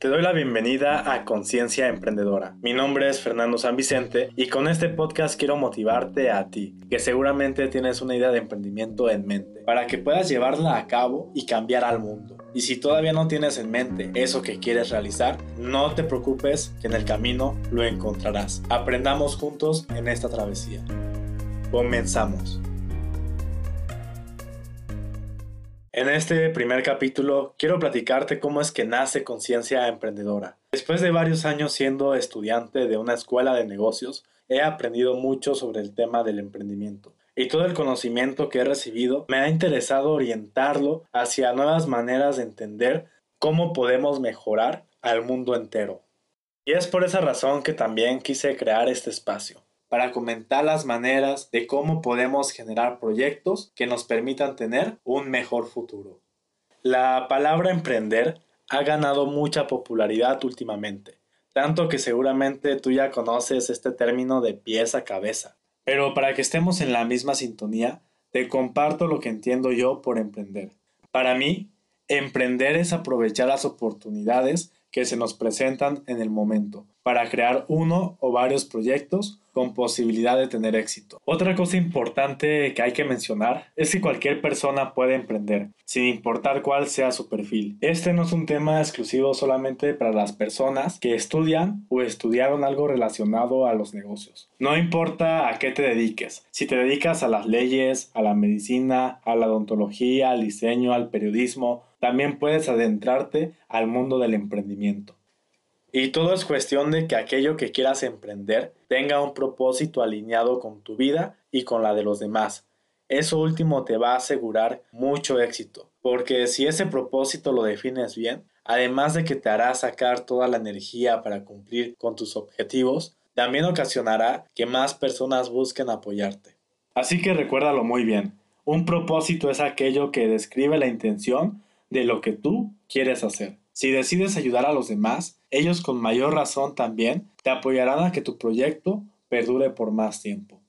Te doy la bienvenida a Conciencia Emprendedora. Mi nombre es Fernando San Vicente y con este podcast quiero motivarte a ti, que seguramente tienes una idea de emprendimiento en mente, para que puedas llevarla a cabo y cambiar al mundo. Y si todavía no tienes en mente eso que quieres realizar, no te preocupes que en el camino lo encontrarás. Aprendamos juntos en esta travesía. Comenzamos. En este primer capítulo quiero platicarte cómo es que nace Conciencia Emprendedora. Después de varios años siendo estudiante de una escuela de negocios, he aprendido mucho sobre el tema del emprendimiento. Y todo el conocimiento que he recibido me ha interesado orientarlo hacia nuevas maneras de entender cómo podemos mejorar al mundo entero. Y es por esa razón que también quise crear este espacio para comentar las maneras de cómo podemos generar proyectos que nos permitan tener un mejor futuro. La palabra emprender ha ganado mucha popularidad últimamente, tanto que seguramente tú ya conoces este término de pies a cabeza. Pero para que estemos en la misma sintonía, te comparto lo que entiendo yo por emprender. Para mí, emprender es aprovechar las oportunidades que se nos presentan en el momento para crear uno o varios proyectos con posibilidad de tener éxito. Otra cosa importante que hay que mencionar es que cualquier persona puede emprender, sin importar cuál sea su perfil. Este no es un tema exclusivo solamente para las personas que estudian o estudiaron algo relacionado a los negocios. No importa a qué te dediques, si te dedicas a las leyes, a la medicina, a la odontología, al diseño, al periodismo, también puedes adentrarte al mundo del emprendimiento. Y todo es cuestión de que aquello que quieras emprender tenga un propósito alineado con tu vida y con la de los demás. Eso último te va a asegurar mucho éxito, porque si ese propósito lo defines bien, además de que te hará sacar toda la energía para cumplir con tus objetivos, también ocasionará que más personas busquen apoyarte. Así que recuérdalo muy bien, un propósito es aquello que describe la intención de lo que tú quieres hacer. Si decides ayudar a los demás, ellos con mayor razón también te apoyarán a que tu proyecto perdure por más tiempo.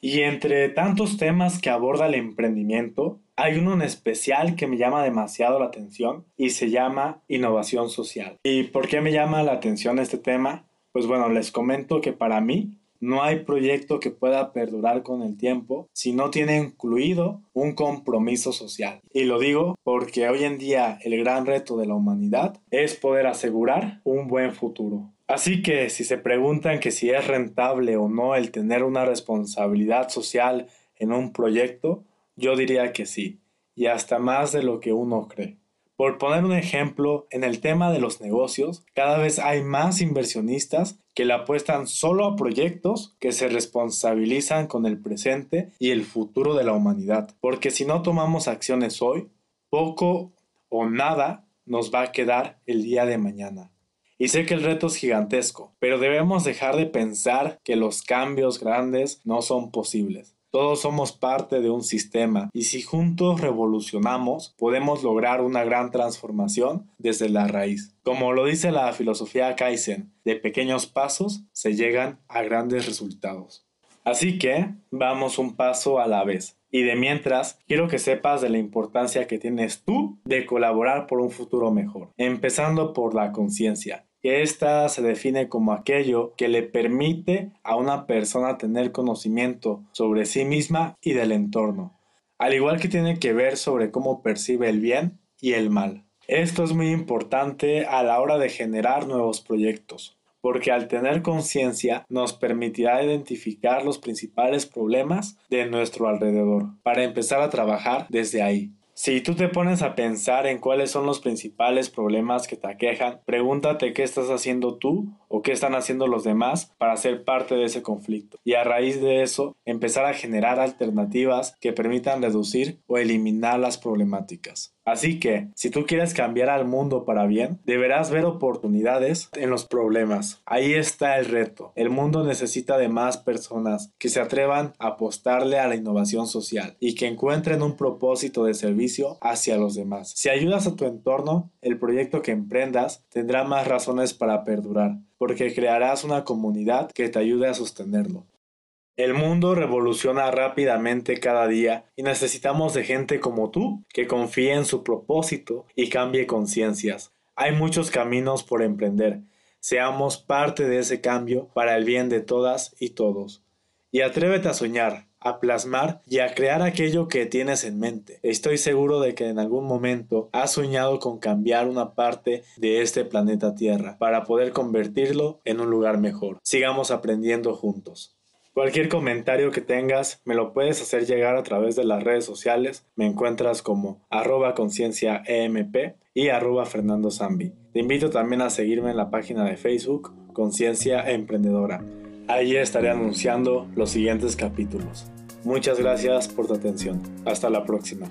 Y entre tantos temas que aborda el emprendimiento, hay uno en especial que me llama demasiado la atención y se llama innovación social. ¿Y por qué me llama la atención este tema? Pues bueno, les comento que para mí no hay proyecto que pueda perdurar con el tiempo si no tiene incluido un compromiso social. Y lo digo porque hoy en día el gran reto de la humanidad es poder asegurar un buen futuro. Así que si se preguntan que si es rentable o no el tener una responsabilidad social en un proyecto, yo diría que sí, y hasta más de lo que uno cree. Por poner un ejemplo, en el tema de los negocios, cada vez hay más inversionistas que le apuestan solo a proyectos que se responsabilizan con el presente y el futuro de la humanidad. Porque si no tomamos acciones hoy, poco o nada nos va a quedar el día de mañana. Y sé que el reto es gigantesco, pero debemos dejar de pensar que los cambios grandes no son posibles. Todos somos parte de un sistema y si juntos revolucionamos podemos lograr una gran transformación desde la raíz. Como lo dice la filosofía Kaizen, de pequeños pasos se llegan a grandes resultados. Así que vamos un paso a la vez. Y de mientras, quiero que sepas de la importancia que tienes tú de colaborar por un futuro mejor, empezando por la conciencia que Esta se define como aquello que le permite a una persona tener conocimiento sobre sí misma y del entorno, al igual que tiene que ver sobre cómo percibe el bien y el mal. Esto es muy importante a la hora de generar nuevos proyectos, porque al tener conciencia nos permitirá identificar los principales problemas de nuestro alrededor, para empezar a trabajar desde ahí. Si tú te pones a pensar en cuáles son los principales problemas que te aquejan, pregúntate qué estás haciendo tú o qué están haciendo los demás para ser parte de ese conflicto. Y a raíz de eso, empezar a generar alternativas que permitan reducir o eliminar las problemáticas. Así que, si tú quieres cambiar al mundo para bien, deberás ver oportunidades en los problemas. Ahí está el reto. El mundo necesita de más personas que se atrevan a apostarle a la innovación social y que encuentren un propósito de servicio hacia los demás. Si ayudas a tu entorno, el proyecto que emprendas tendrá más razones para perdurar, porque crearás una comunidad que te ayude a sostenerlo. El mundo revoluciona rápidamente cada día y necesitamos de gente como tú que confíe en su propósito y cambie conciencias. Hay muchos caminos por emprender. Seamos parte de ese cambio para el bien de todas y todos. Y atrévete a soñar, a plasmar y a crear aquello que tienes en mente. Estoy seguro de que en algún momento has soñado con cambiar una parte de este planeta Tierra para poder convertirlo en un lugar mejor. Sigamos aprendiendo juntos. Cualquier comentario que tengas me lo puedes hacer llegar a través de las redes sociales. Me encuentras como arroba conciencia EMP y arroba Fernando Zambi. Te invito también a seguirme en la página de Facebook Conciencia Emprendedora. Ahí estaré anunciando los siguientes capítulos. Muchas gracias por tu atención. Hasta la próxima.